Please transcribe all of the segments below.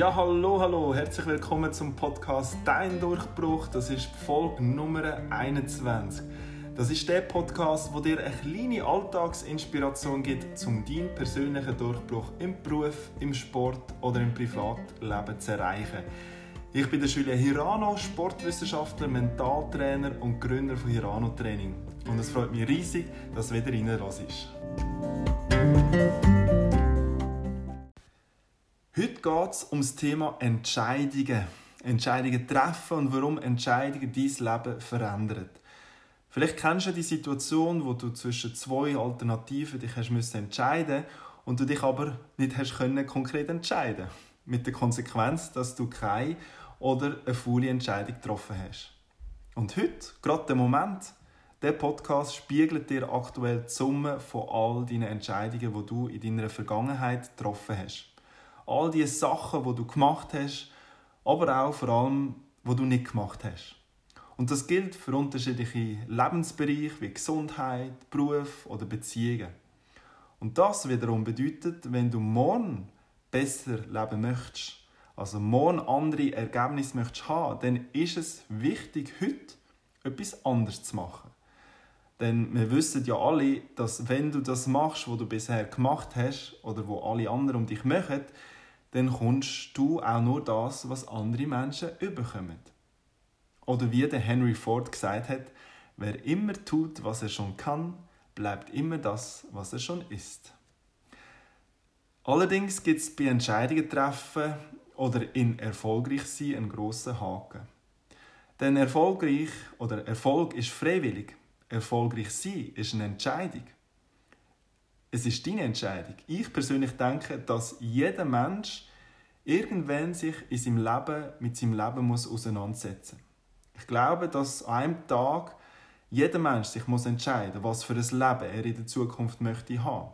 Ja, hallo, hallo, herzlich willkommen zum Podcast Dein Durchbruch. Das ist Folge Nummer 21. Das ist der Podcast, wo dir eine kleine Alltagsinspiration gibt, um deinen persönlichen Durchbruch im Beruf, im Sport oder im Privatleben zu erreichen. Ich bin der Julian Hirano, Sportwissenschaftler, Mentaltrainer und Gründer von Hirano Training. Und es freut mich riesig, dass du wieder reinlässt. Heute geht es um das Thema Entscheidungen. Entscheidungen treffen und warum Entscheidungen dein Leben verändern. Vielleicht kennst du die Situation, wo du zwischen zwei Alternativen dich hast müssen entscheiden und du dich aber nicht hast können konkret entscheiden. Mit der Konsequenz, dass du keine oder eine faule Entscheidung getroffen hast. Und heute, gerade der Moment, der Podcast spiegelt dir aktuell die Summe von all deinen Entscheidungen, die du in deiner Vergangenheit getroffen hast. All die Sachen, die du gemacht hast, aber auch vor allem, die du nicht gemacht hast. Und das gilt für unterschiedliche Lebensbereiche wie Gesundheit, Beruf oder Beziehungen. Und das wiederum bedeutet, wenn du morgen besser leben möchtest, also morgen andere Ergebnisse möchtest haben, dann ist es wichtig, heute etwas anderes zu machen. Denn wir wissen ja alle, dass wenn du das machst, was du bisher gemacht hast oder wo alle anderen um dich machen, dann kommst du auch nur das, was andere Menschen überkommen. Oder wie der Henry Ford gesagt hat, wer immer tut, was er schon kann, bleibt immer das, was er schon ist. Allerdings gibt es bei Entscheidungen treffen oder in erfolgreich sein einen grossen Haken. Denn erfolgreich oder Erfolg ist freiwillig. Erfolgreich sein ist eine Entscheidung. Es ist deine Entscheidung. Ich persönlich denke, dass jeder Mensch irgendwann sich in seinem Leben mit seinem Leben muss auseinandersetzen. Ich glaube, dass an einem Tag jeder Mensch sich muss entscheiden was für ein Leben er in der Zukunft möchte haben.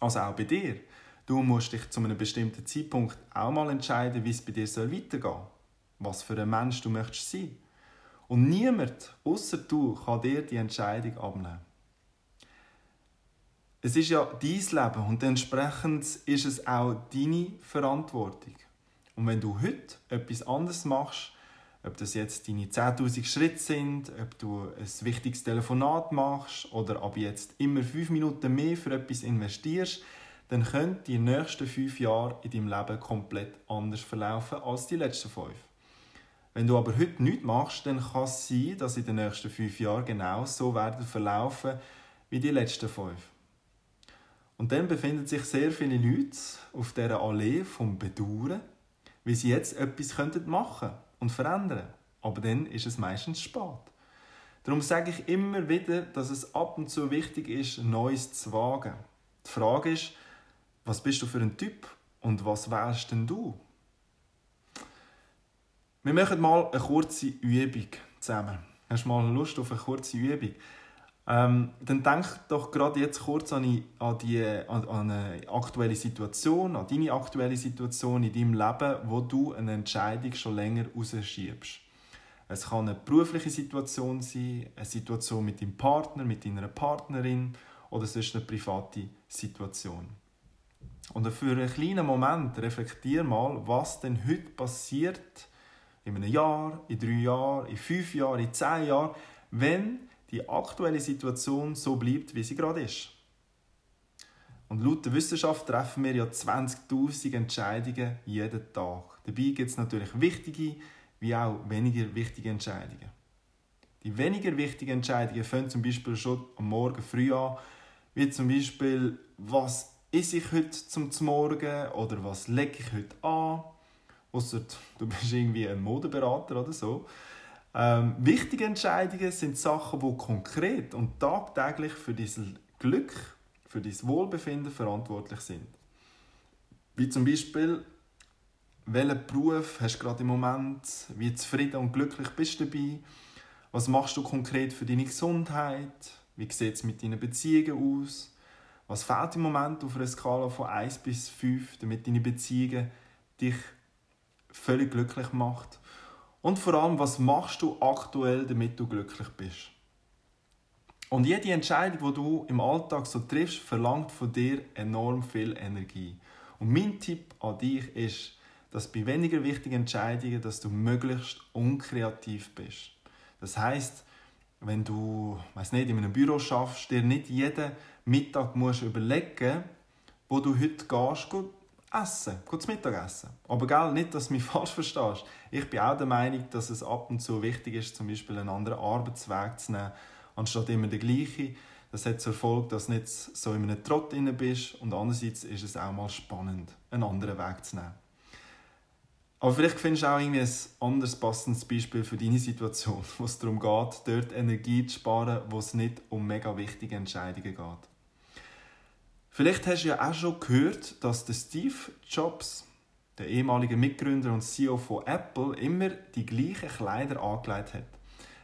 Also auch bei dir. Du musst dich zu einem bestimmten Zeitpunkt auch mal entscheiden, wie es bei dir weitergehen soll. Was für ein Mensch du möchtest sein. Und niemand, außer du, kann dir die Entscheidung abnehmen. Es ist ja dein Leben und entsprechend ist es auch deine Verantwortung. Und wenn du heute etwas anderes machst, ob das jetzt deine 10.000 Schritte sind, ob du ein wichtiges Telefonat machst oder ab jetzt immer fünf Minuten mehr für etwas investierst, dann können die nächsten fünf Jahre in deinem Leben komplett anders verlaufen als die letzten fünf. Wenn du aber heute nichts machst, dann kann es sein, dass in den nächsten fünf Jahren genau so werden verlaufen wie die letzten fünf. Und dann befinden sich sehr viele Leute auf dieser Allee vom Bedauern, wie sie jetzt etwas machen könnten und verändern. Aber dann ist es meistens spät. Darum sage ich immer wieder, dass es ab und zu wichtig ist, Neues zu wagen. Die Frage ist, was bist du für ein Typ und was wärst denn du? Wir machen mal eine kurze Übung zusammen. Hast du mal Lust auf eine kurze Übung? Ähm, dann denk doch gerade jetzt kurz an, die, an, die, an, eine aktuelle Situation, an deine aktuelle Situation in deinem Leben, wo du eine Entscheidung schon länger rausschiebst. Es kann eine berufliche Situation sein, eine Situation mit deinem Partner, mit deiner Partnerin oder sonst eine private Situation. Und für einen kleinen Moment reflektier mal, was denn heute passiert in einem Jahr, in drei Jahren, in fünf Jahren, in zehn Jahren, wenn die aktuelle Situation so bleibt, wie sie gerade ist. Und laut der Wissenschaft treffen wir ja 20.000 Entscheidungen jeden Tag. Dabei gibt es natürlich wichtige wie auch weniger wichtige Entscheidungen. Die weniger wichtigen Entscheidungen fangen zum Beispiel schon am Morgen früh an, wie zum Beispiel, was esse ich heute zum Morgen oder was lege ich heute an. Ausser du bist irgendwie ein Modeberater oder so. Ähm, wichtige Entscheidungen sind Sachen, die konkret und tagtäglich für dein Glück, für dein Wohlbefinden verantwortlich sind. Wie zum Beispiel, welchen Beruf hast du gerade im Moment, wie zufrieden und glücklich bist du dabei, was machst du konkret für deine Gesundheit, wie sieht es mit deinen Beziehungen aus, was fehlt im Moment auf einer Skala von 1 bis 5, damit deine Beziehungen dich völlig glücklich macht. Und vor allem, was machst du aktuell, damit du glücklich bist? Und jede Entscheidung, die du im Alltag so triffst, verlangt von dir enorm viel Energie. Und mein Tipp an dich ist, dass bei weniger wichtigen Entscheidungen, dass du möglichst unkreativ bist. Das heißt, wenn du, weiß nicht, in einem Büro schaffst, dir nicht jeden Mittag musst überlegen, wo du heute gehst, essen, gut Mittagessen. Aber gell, nicht, dass du mich falsch verstehst. Ich bin auch der Meinung, dass es ab und zu wichtig ist, zum Beispiel einen anderen Arbeitsweg zu nehmen, anstatt immer den gleichen. Das hat zur Folge, dass du nicht so in einem Trott drin bist und andererseits ist es auch mal spannend, einen anderen Weg zu nehmen. Aber vielleicht findest du auch irgendwie ein anderes passendes Beispiel für deine Situation, wo es darum geht, dort Energie zu sparen, wo es nicht um mega wichtige Entscheidungen geht. Vielleicht hast du ja auch schon gehört, dass der Steve Jobs, der ehemalige Mitgründer und CEO von Apple, immer die gleichen Kleider angelegt hat.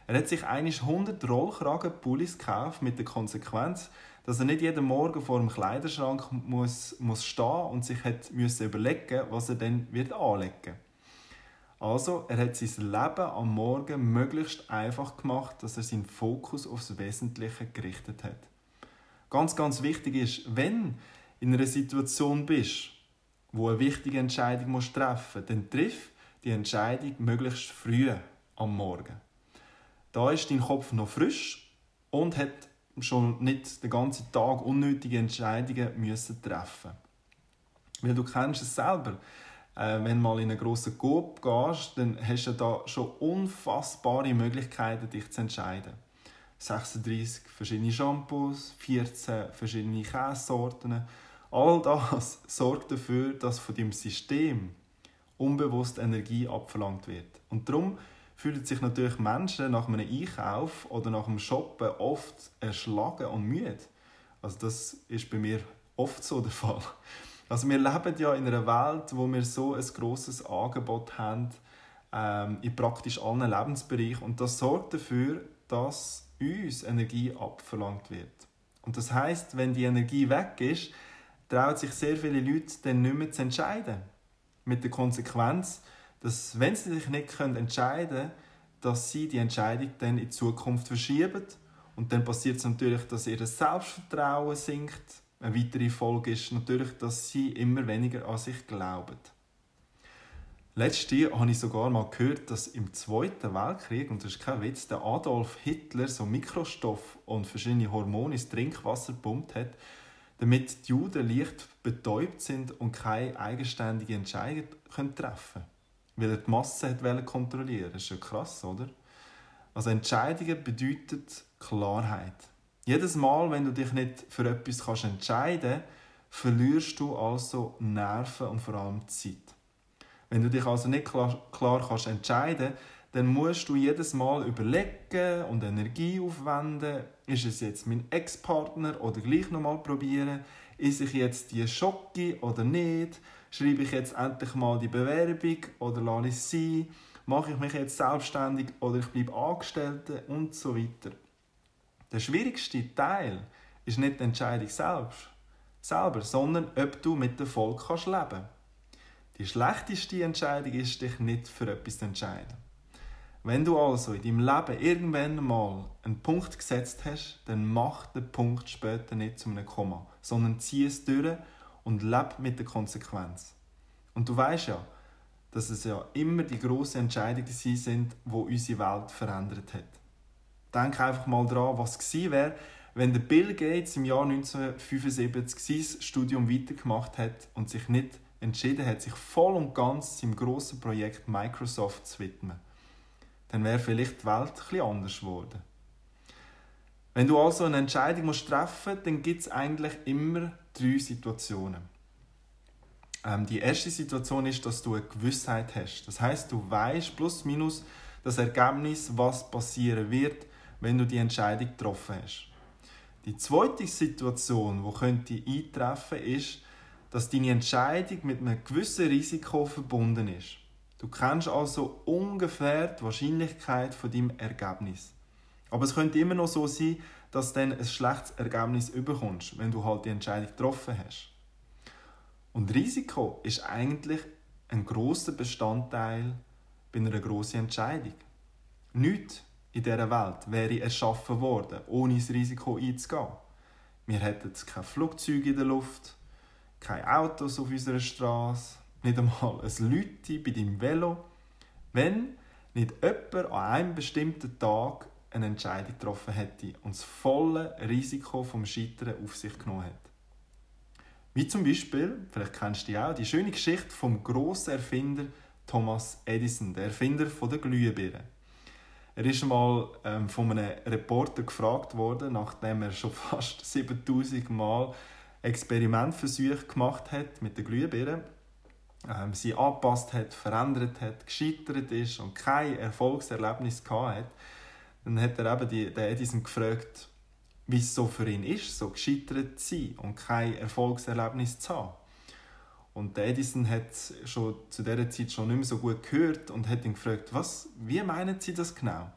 Er hat sich eigentlich 100 Rollkragenpullis gekauft mit der Konsequenz, dass er nicht jeden Morgen vor dem Kleiderschrank muss, muss stehen und sich hat müssen überlegen, was er dann wird anlegen. Also, er hat sein Leben am Morgen möglichst einfach gemacht, dass er seinen Fokus aufs Wesentliche gerichtet hat. Ganz, ganz wichtig ist, wenn du in einer Situation bist, wo eine wichtige Entscheidung musst treffen musst, dann triff die Entscheidung möglichst früh am Morgen. Da ist dein Kopf noch frisch und hat schon nicht den ganzen Tag unnötige Entscheidungen müssen treffen. Weil du kennst es selber. Äh, wenn du mal in einen grossen Coop gehst, dann hast du da schon unfassbare Möglichkeiten, dich zu entscheiden. 36 verschiedene Shampoos, 14 verschiedene Käsesorten. All das sorgt dafür, dass von dem System unbewusst Energie abverlangt wird. Und darum fühlen sich natürlich Menschen nach einem Einkauf oder nach einem Shoppen oft erschlagen und müde. Also das ist bei mir oft so der Fall. Also wir leben ja in einer Welt, wo wir so ein großes Angebot haben ähm, in praktisch allen Lebensbereichen und das sorgt dafür, dass uns Energie abverlangt wird. Und das heißt, wenn die Energie weg ist, trauen sich sehr viele Leute dann nicht mehr zu entscheiden. Mit der Konsequenz, dass wenn sie sich nicht entscheiden können, dass sie die Entscheidung dann in Zukunft verschieben. Und dann passiert es natürlich, dass ihr Selbstvertrauen sinkt. Eine weitere Folge ist natürlich, dass sie immer weniger an sich glauben. Letztes Jahr habe ich sogar mal gehört, dass im Zweiten Weltkrieg, und das ist kein Witz, der Adolf Hitler so Mikrostoff und verschiedene Hormone ins Trinkwasser gepumpt hat, damit die Juden leicht betäubt sind und keine eigenständige Entscheidung treffen können. Weil er die Masse kontrollieren Das ist ja krass, oder? Also Entscheidungen bedeuten Klarheit. Jedes Mal, wenn du dich nicht für etwas entscheiden kannst, verlierst du also Nerven und vor allem Zeit. Wenn du dich also nicht klar, klar kannst entscheiden dann musst du jedes Mal überlegen und Energie aufwenden. Ist es jetzt mein Ex-Partner oder gleich nochmal probieren? Ist ich jetzt die Schocke oder nicht? Schreibe ich jetzt endlich mal die Bewerbung oder lasse ich es sein? Mache ich mich jetzt selbstständig oder ich bleibe Angestellte und so weiter. Der schwierigste Teil ist nicht die Entscheidung selbst, selber, sondern ob du mit Erfolg leben kannst. Die schlechteste Entscheidung ist, dich nicht für etwas zu entscheiden. Wenn du also in deinem Leben irgendwann mal einen Punkt gesetzt hast, dann mach den Punkt später nicht zu einem Komma, sondern zieh es durch und leb mit der Konsequenz. Und du weißt ja, dass es ja immer die grossen Entscheidungen sind, die unsere Welt verändert hat. Denk einfach mal daran, was gewesen wäre, wenn der Bill Gates im Jahr 1975 sein Studium weitergemacht hat und sich nicht entschieden hat, sich voll und ganz seinem grossen Projekt Microsoft zu widmen, dann wäre vielleicht die Welt etwas anders geworden. Wenn du also eine Entscheidung musst treffen musst, dann gibt es eigentlich immer drei Situationen. Ähm, die erste Situation ist, dass du eine Gewissheit hast. Das heißt, du weißt plus minus das Ergebnis, was passieren wird, wenn du die Entscheidung getroffen hast. Die zweite Situation, die könnte eintreffen, ist, dass deine Entscheidung mit einem gewissen Risiko verbunden ist. Du kennst also ungefähr die Wahrscheinlichkeit von deinem Ergebnis. Aber es könnte immer noch so sein, dass du dann ein schlechtes Ergebnis überkommst, wenn du halt die Entscheidung getroffen hast. Und Risiko ist eigentlich ein großer Bestandteil bei einer grossen Entscheidung. Nichts in dieser Welt wäre erschaffen worden, ohne das Risiko einzugehen. Wir hätten keine Flugzeuge in der Luft, keine Autos auf unserer Straße, nicht einmal ein Leute bei deinem Velo, wenn nicht jemand an einem bestimmten Tag eine Entscheidung getroffen hätte und das volle Risiko vom Scheitern auf sich genommen hat. Wie zum Beispiel, vielleicht kennst du die auch, die schöne Geschichte vom grossen Erfinder Thomas Edison, der Erfinder der Glühbirne. Er ist einmal ähm, von einem Reporter gefragt worden, nachdem er schon fast 7000 Mal Experimentversuche gemacht hat mit der Glühbirne, ähm, sie angepasst hat, verändert hat, gescheitert ist und kein Erfolgserlebnis gehabt hat, dann hat er eben die, den Edison gefragt, wie es so für ihn ist, so gescheitert zu sein und kein Erfolgserlebnis zu haben. Und der Edison hat schon zu dieser Zeit schon nicht mehr so gut gehört und hat ihn gefragt, was, wie meinen Sie das genau?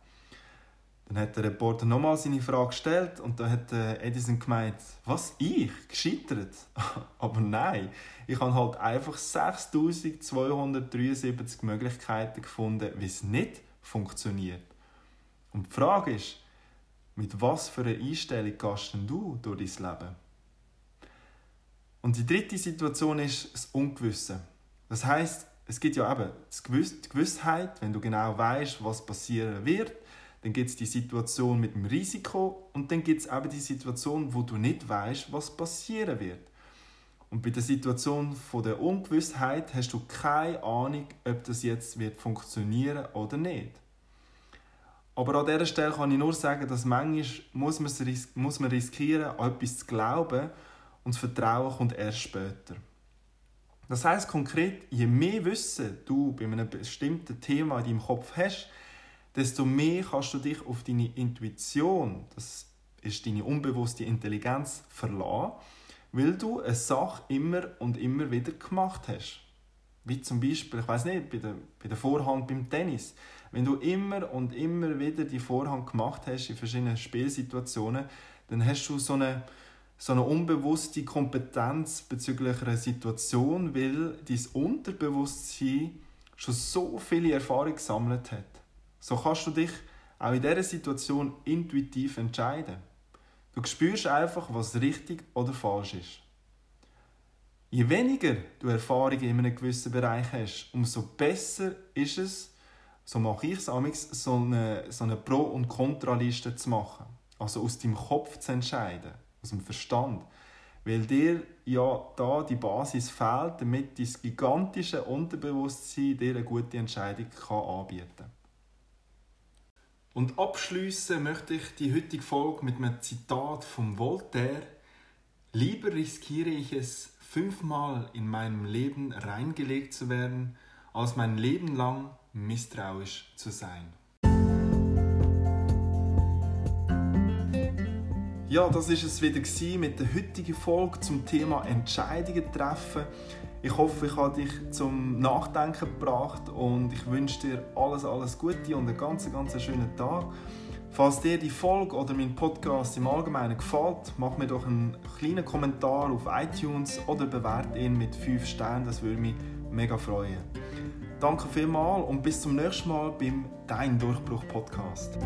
Dann hat der Reporter nochmal seine Frage gestellt und da hat Edison gemeint, was, ich? Gescheitert? Aber nein, ich habe halt einfach 6273 Möglichkeiten gefunden, wie es nicht funktioniert. Und die Frage ist, mit was für einer Einstellung gehst du durch dein Leben? Und die dritte Situation ist das Ungewisse. Das heißt, es gibt ja eben die Gewissheit, wenn du genau weißt, was passieren wird, dann gibt es die Situation mit dem Risiko und dann gibt es eben die Situation, wo du nicht weißt, was passieren wird. Und bei der Situation von der Ungewissheit hast du keine Ahnung, ob das jetzt wird funktionieren oder nicht. Aber an dieser Stelle kann ich nur sagen, dass manchmal muss man, muss man riskieren, an etwas zu glauben und das Vertrauen kommt erst später. Das heißt konkret, je mehr Wissen du bei einem bestimmten Thema in deinem Kopf hast, desto mehr kannst du dich auf deine Intuition, das ist deine unbewusste Intelligenz, verlassen, weil du eine Sache immer und immer wieder gemacht hast. Wie zum Beispiel, ich weiß nicht, bei der, bei der Vorhand beim Tennis. Wenn du immer und immer wieder die Vorhand gemacht hast in verschiedenen Spielsituationen, dann hast du so eine, so eine unbewusste Kompetenz bezüglich einer Situation, weil dein Unterbewusstsein schon so viele Erfahrungen gesammelt hat. So kannst du dich auch in dieser Situation intuitiv entscheiden. Du spürst einfach, was richtig oder falsch ist. Je weniger du Erfahrungen in einem gewissen Bereich hast, umso besser ist es, so mache ich es so eine, so eine Pro- und Kontraliste zu machen. Also aus deinem Kopf zu entscheiden, aus dem Verstand. Weil dir ja da die Basis fehlt, damit dein gigantische Unterbewusstsein dir eine gute Entscheidung kann anbieten kann. Und abschließen möchte ich die heutige Folge mit einem Zitat von Voltaire. Lieber riskiere ich es, fünfmal in meinem Leben reingelegt zu werden, als mein Leben lang misstrauisch zu sein. Ja, das ist es wieder mit der heutigen Folge zum Thema Entscheidungen treffen. Ich hoffe, ich habe dich zum Nachdenken gebracht und ich wünsche dir alles, alles Gute und einen ganz, ganz schönen Tag. Falls dir die Folge oder mein Podcast im Allgemeinen gefällt, mach mir doch einen kleinen Kommentar auf iTunes oder bewerte ihn mit 5 Sternen, das würde mich mega freuen. Danke vielmals und bis zum nächsten Mal beim Dein Durchbruch Podcast.